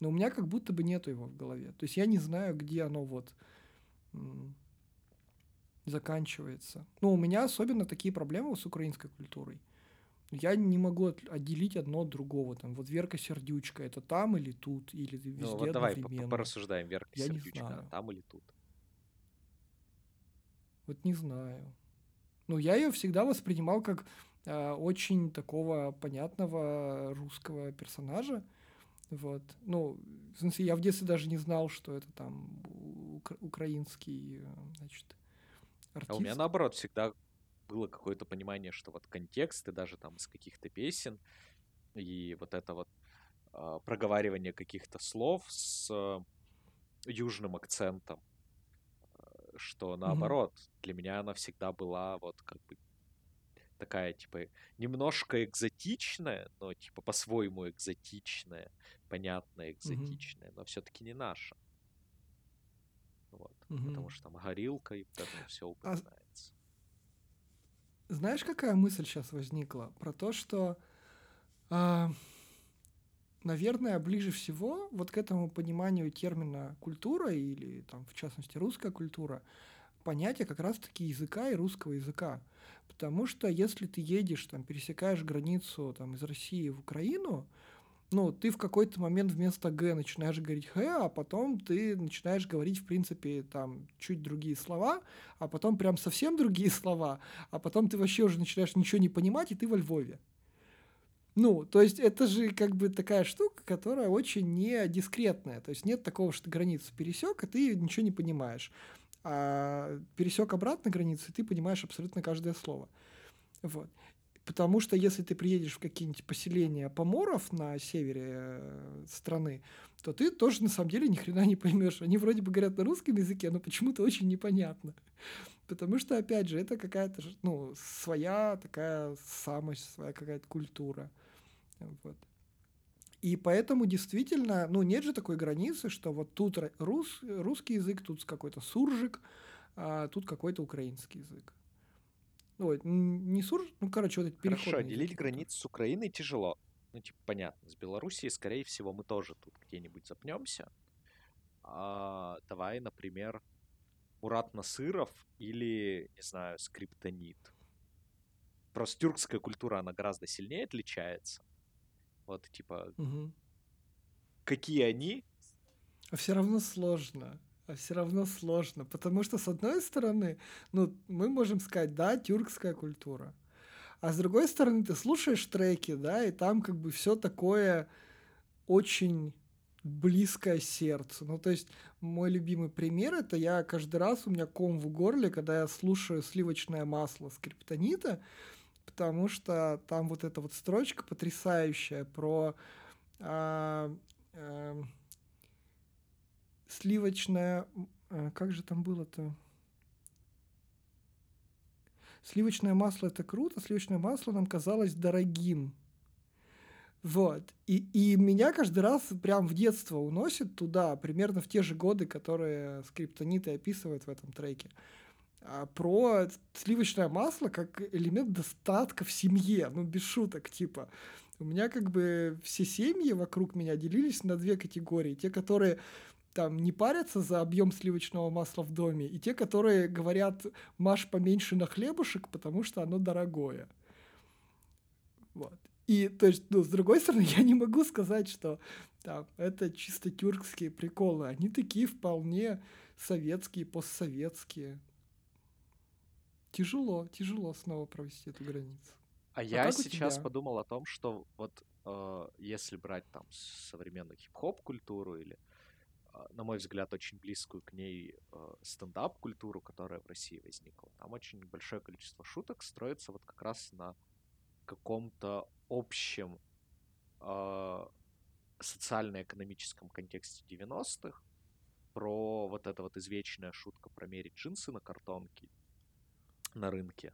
Но у меня как будто бы нету его в голове. То есть я не знаю, где оно вот заканчивается. Ну, у меня особенно такие проблемы с украинской культурой я не могу отделить одно от другого. Там, вот Верка Сердючка, это там или тут, или везде Ну вот давай порассуждаем, Верка я Сердючка, там или тут? Вот не знаю. Ну, я ее всегда воспринимал как э, очень такого понятного русского персонажа. Вот. Ну, в смысле, я в детстве даже не знал, что это там укра- украинский, значит, артист. А у меня наоборот всегда было какое-то понимание, что вот контексты даже там из каких-то песен и вот это вот э, проговаривание каких-то слов с э, южным акцентом, э, что наоборот, mm-hmm. для меня она всегда была вот как бы такая, типа, немножко экзотичная, но, типа, по-своему экзотичная, понятная экзотичная, mm-hmm. но все-таки не наша. Вот. Mm-hmm. Потому что там горилка и вот это все. А знаешь, какая мысль сейчас возникла? Про то, что, э, наверное, ближе всего вот к этому пониманию термина культура или, там, в частности, русская культура, понятие как раз-таки языка и русского языка. Потому что если ты едешь, там, пересекаешь границу там, из России в Украину, ну, ты в какой-то момент вместо «г» начинаешь говорить «х», а потом ты начинаешь говорить, в принципе, там, чуть другие слова, а потом прям совсем другие слова, а потом ты вообще уже начинаешь ничего не понимать, и ты во Львове. Ну, то есть это же как бы такая штука, которая очень не дискретная. То есть нет такого, что ты границу пересек, а ты ничего не понимаешь. А пересек обратно границу, и ты понимаешь абсолютно каждое слово. Вот. Потому что если ты приедешь в какие-нибудь поселения поморов на севере э, страны, то ты тоже на самом деле ни хрена не поймешь. Они вроде бы говорят на русском языке, но почему-то очень непонятно. Потому что, опять же, это какая-то ну, своя такая самость, своя какая-то культура. Вот. И поэтому действительно, ну, нет же такой границы, что вот тут рус, русский язык, тут какой-то суржик, а тут какой-то украинский язык. Ой, не суржик, ну, короче, вот эти Хорошо, делить границу с Украиной тяжело. Ну, типа, понятно, с Белоруссией, скорее всего, мы тоже тут где-нибудь запнемся. А, давай, например, Мурат Насыров или, не знаю, Скриптонит. Просто тюркская культура, она гораздо сильнее отличается. Вот, типа, угу. какие они? А все равно сложно. А все равно сложно. Потому что, с одной стороны, ну, мы можем сказать, да, тюркская культура. А с другой стороны, ты слушаешь треки, да, и там как бы все такое очень близкое сердцу. Ну, то есть, мой любимый пример это я каждый раз у меня ком в горле, когда я слушаю сливочное масло скриптонита, потому что там вот эта вот строчка потрясающая про а, а, сливочное... А, как же там было-то? Сливочное масло это круто, сливочное масло нам казалось дорогим. Вот. И, и меня каждый раз прям в детство уносит туда, примерно в те же годы, которые скриптониты описывают в этом треке. А, про сливочное масло как элемент достатка в семье, ну, без шуток, типа. У меня как бы все семьи вокруг меня делились на две категории. Те, которые там не парятся за объем сливочного масла в доме, и те, которые говорят, маш поменьше на хлебушек, потому что оно дорогое. Вот. И, то есть, ну, с другой стороны, я не могу сказать, что там, это чисто тюркские приколы. Они такие вполне советские, постсоветские. Тяжело, тяжело снова провести эту границу. А, а я сейчас подумал о том, что вот э, если брать там современную хип-хоп культуру или, на мой взгляд, очень близкую к ней э, стендап-культуру, которая в России возникла, там очень большое количество шуток строится вот как раз на каком-то общем э, социально-экономическом контексте 90-х, про вот эта вот извечная шутка про мерить джинсы на картонке на рынке,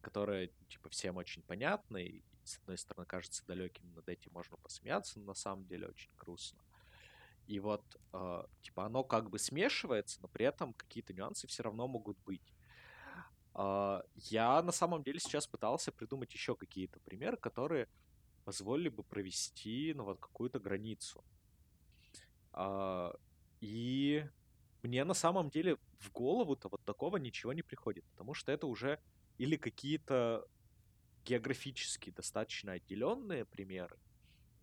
которая, типа, всем очень понятна, и, с одной стороны, кажется далеким, над этим можно посмеяться, но на самом деле очень грустно. И вот, э, типа, оно как бы смешивается, но при этом какие-то нюансы все равно могут быть. Э, я на самом деле сейчас пытался придумать еще какие-то примеры, которые позволили бы провести, ну, вот какую-то границу. Э, и мне на самом деле в голову-то вот такого ничего не приходит, потому что это уже или какие-то географически достаточно отделенные примеры,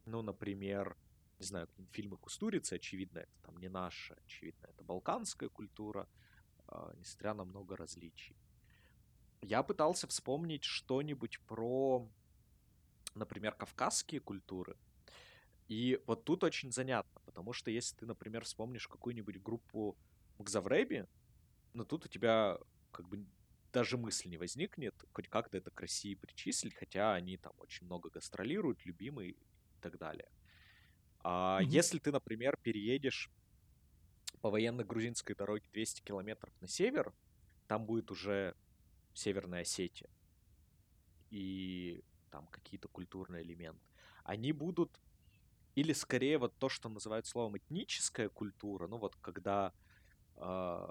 ну, например, не знаю, фильмы Кустурицы, очевидно, это там не наша, очевидно, это балканская культура, э, несмотря на много различий. Я пытался вспомнить что-нибудь про, например, кавказские культуры. И вот тут очень занятно, потому что если ты, например, вспомнишь какую-нибудь группу Мгзавреби, но тут у тебя как бы даже мысли не возникнет хоть как-то это к России причислить, хотя они там очень много гастролируют, любимые и так далее. А mm-hmm. если ты, например, переедешь по военной грузинской дороге 200 километров на север, там будет уже Северная Осетия и там какие-то культурные элементы. Они будут или скорее вот то, что называют словом этническая культура, ну вот когда э,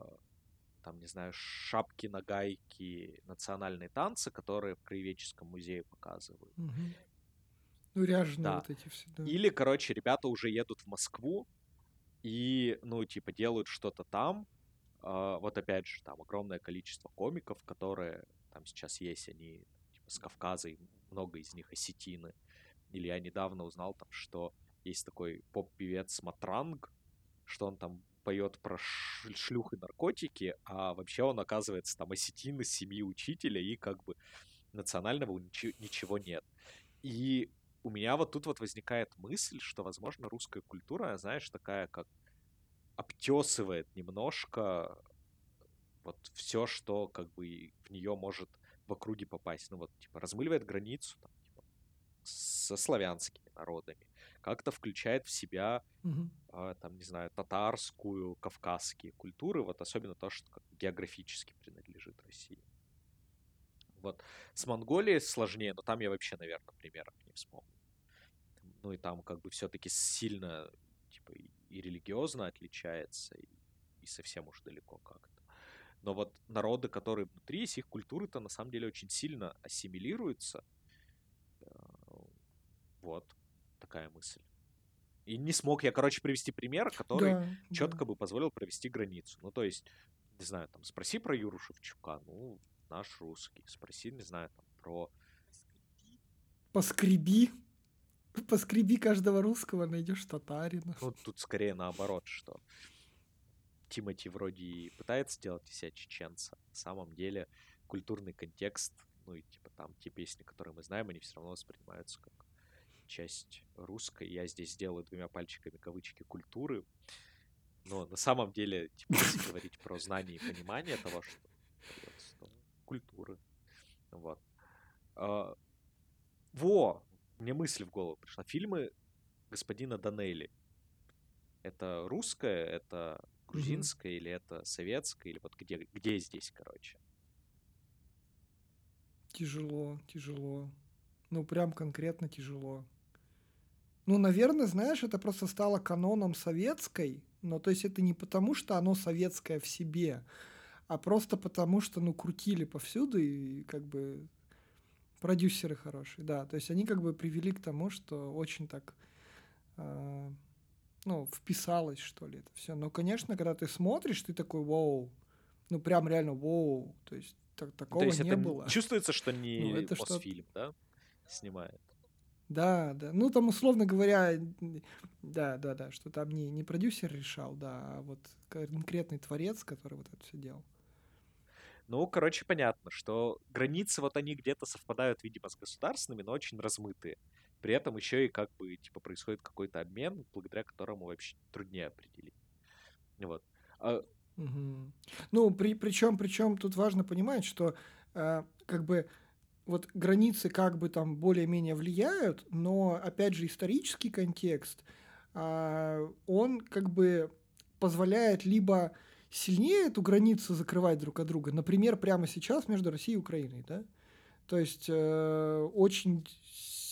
там, не знаю, шапки на гайки, национальные танцы, которые в Краеведческом музее показывают. Угу. Ну, ряженые да. вот эти все, да. Или, короче, ребята уже едут в Москву и, ну, типа, делают что-то там. Uh, вот опять же, там огромное количество комиков, которые там сейчас есть, они типа, с Кавказа, и много из них осетины. Или я недавно узнал там, что есть такой поп-певец Матранг, что он там поет про шлюх и наркотики, а вообще он, оказывается, там осетин из семьи учителя, и как бы национального ничего нет. И у меня вот тут вот возникает мысль, что, возможно, русская культура, знаешь, такая как обтесывает немножко Вот все, что как бы в нее может в округе попасть. Ну вот, типа, размыливает границу там, типа, со славянскими народами. Как-то включает в себя, Мгм. а, там, не знаю, татарскую, кавказские культуры. Вот особенно то, что как географически принадлежит России. Вот. С Монголией сложнее, но там я вообще, наверное, примеров не вспомню. Ну и там как бы все-таки сильно типа и, религиозно отличается, и, и совсем уж далеко как-то. Но вот народы, которые внутри, есть, их культуры-то на самом деле очень сильно ассимилируются. Э, Вот такая мысль. И не смог я, короче, привести пример, который Да, четко да. бы позволил провести границу. Ну, то есть, не знаю, там, спроси про Юру Шевчука, ну, наш русский. Спроси, не знаю, там, про... Поскреби. Поскреби каждого русского, найдешь татарина. Ну, тут скорее наоборот, что Тимати вроде и пытается сделать из себя чеченца. На самом деле, культурный контекст, ну, и, типа, там, те песни, которые мы знаем, они все равно воспринимаются как часть русской. Я здесь сделаю двумя пальчиками кавычки культуры. Но на самом деле, типа, если говорить про знание и понимание того, что культуры. Вот. А, во! Мне мысль в голову пришла. Фильмы господина Данелли. Это русское, это грузинское, или это советское, или вот где, где здесь, короче? Тяжело, тяжело. Ну, прям конкретно тяжело. Ну, наверное, знаешь, это просто стало каноном советской, но то есть это не потому, что оно советское в себе, а просто потому, что, ну, крутили повсюду и как бы продюсеры хорошие, да. То есть они как бы привели к тому, что очень так, э, ну, вписалось, что ли, это все. Но, конечно, когда ты смотришь, ты такой, вау, ну, прям реально вау, то есть так, такого То есть не это было. чувствуется, что не Ну, это что- Мосфильм, да, снимает? Да, да. Ну, там, условно говоря, да, да, да, что там не, не продюсер решал, да, а вот конкретный творец, который вот это все делал. Ну, короче, понятно, что границы вот они где-то совпадают, видимо, с государственными, но очень размытые. При этом еще и как бы, типа, происходит какой-то обмен, благодаря которому вообще труднее определить. Вот. А, Мгм. Ну, при, причем, причем тут важно понимать, что э, как бы вот границы как бы там более-менее влияют, но опять же исторический контекст, а, он как бы позволяет либо сильнее эту границу закрывать друг от друга, например, прямо сейчас между Россией и Украиной, да? То есть э, очень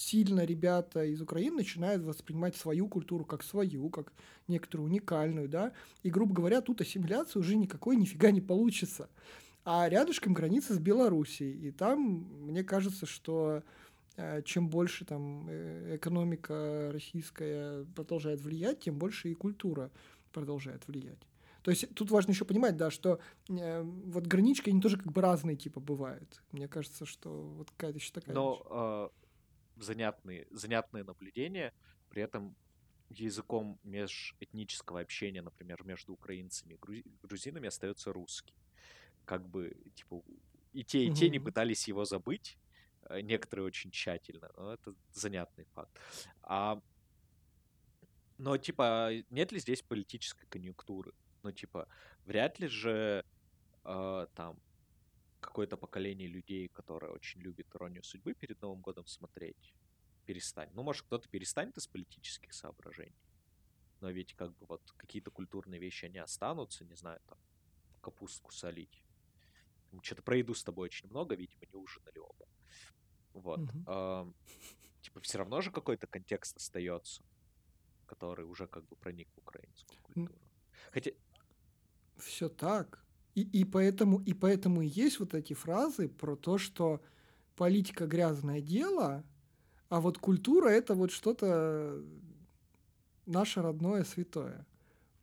сильно ребята из Украины начинают воспринимать свою культуру как свою, как некоторую уникальную, да, и, грубо говоря, тут ассимиляции уже никакой нифига не получится. А рядышком граница с Белоруссией, и там, мне кажется, что э, чем больше там э, экономика российская продолжает влиять, тем больше и культура продолжает влиять. То есть тут важно еще понимать, да, что э, вот гранички, они тоже как бы разные типа бывают. Мне кажется, что вот какая-то еще такая но а, занятные, занятные наблюдения, при этом языком межэтнического общения, например, между украинцами и грузи- грузинами остается русский. Как бы, типа, и те, и те не пытались его забыть, э, некоторые очень тщательно, но это занятный факт. А, но, типа, нет ли здесь политической конъюнктуры? Ну, типа, вряд ли же э, там какое-то поколение людей, которое очень любит иронию судьбы перед Новым годом смотреть, перестань. Ну, может, кто-то перестанет из политических соображений. Но ведь как бы вот какие-то культурные вещи, они останутся, не знаю, там, капустку солить. Что-то про еду с тобой очень много, видимо, не ужинали оба. Вот. Мгм. ам, типа, все равно же какой-то контекст остается, который уже как бы проник в украинскую культуру. Хотя, Все так. И, и, поэтому, и поэтому и есть вот эти фразы про то, что политика грязное дело, а вот культура это вот что-то наше родное святое.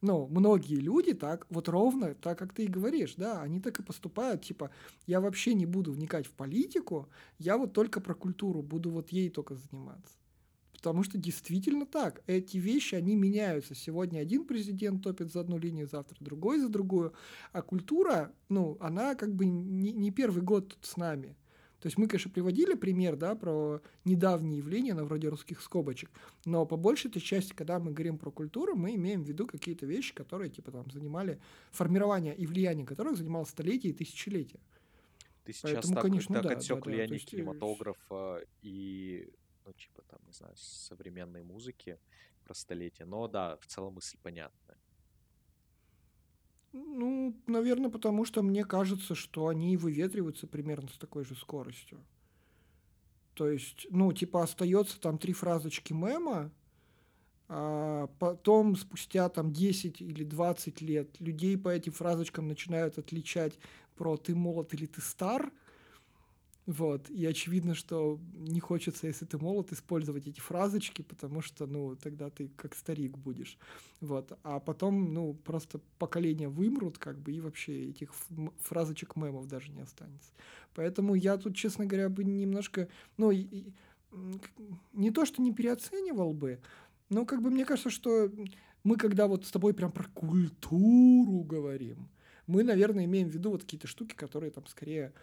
Ну, многие люди так, вот ровно так, как ты и говоришь, да, они так и поступают, типа, я вообще не буду вникать в политику, я вот только про культуру буду вот ей только заниматься. Потому что действительно так. Эти вещи, они меняются. Сегодня один президент топит за одну линию, завтра другой за другую. А культура, ну, она как бы не, не первый год тут с нами. То То есть мы, конечно, приводили пример, да, про недавние явления на вроде русских скобочек, но по большей этой части, когда мы говорим про культуру, мы имеем в виду какие-то вещи, которые, типа, там, занимали формирование и влияние которых занимало столетия и тысячелетия. Ты сейчас Поэтому, так, конечно, так да, отсек да, влияние да, есть... Э, кинематографа и, ну, типа, там, не знаю, современной музыки про столетия. Но да, в целом мысль понятная. Ну, наверное, потому что мне кажется, что они выветриваются примерно с такой же скоростью. То есть, ну, типа, остается там три фразочки мема, а потом, спустя там 10 или 20 лет, людей по этим фразочкам начинают отличать про «ты молод» или «ты стар», вот, и очевидно, что не хочется, если ты молод, использовать эти фразочки, потому что, ну, тогда ты как старик будешь. Вот, а потом, ну, просто поколения вымрут, как бы, и вообще этих фразочек мемов даже не останется. Поэтому я тут, честно говоря, бы немножко, ну, и, не то, что не переоценивал бы, но как бы мне кажется, что мы когда вот с тобой прям про культуру говорим, мы, наверное, имеем в виду вот какие-то штуки, которые там скорее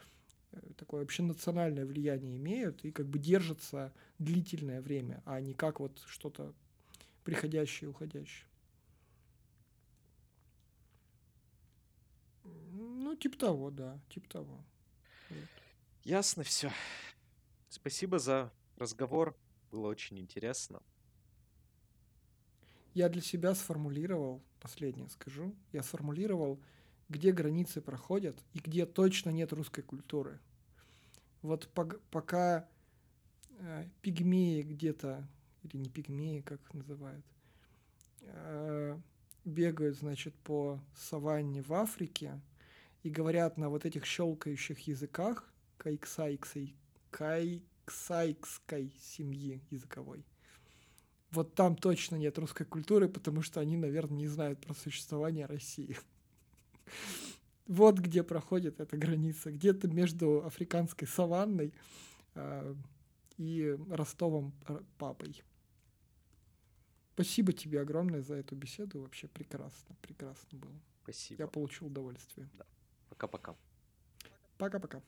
такое общенациональное влияние имеют и как бы держатся длительное время, а не как вот что-то приходящее и уходящее. Ну, типа того, да, типа того. Вот. Ясно все. Спасибо за разговор. Было очень интересно. Я для себя сформулировал, последнее скажу, я сформулировал где границы проходят и где точно нет русской культуры. Вот пока э, пигмеи где-то, или не пигмеи, как их называют, э, бегают, значит, по саванне в Африке и говорят на вот этих щелкающих языках кайксайкской, кайксайкской семьи языковой. Вот там точно нет русской культуры, потому что они, наверное, не знают про существование России. Вот где проходит эта граница, где-то между африканской саванной э, и Ростовом папой. Спасибо тебе огромное за эту беседу. Вообще прекрасно, прекрасно было. Спасибо. Я получил удовольствие. Да. Пока-пока. Пока-пока.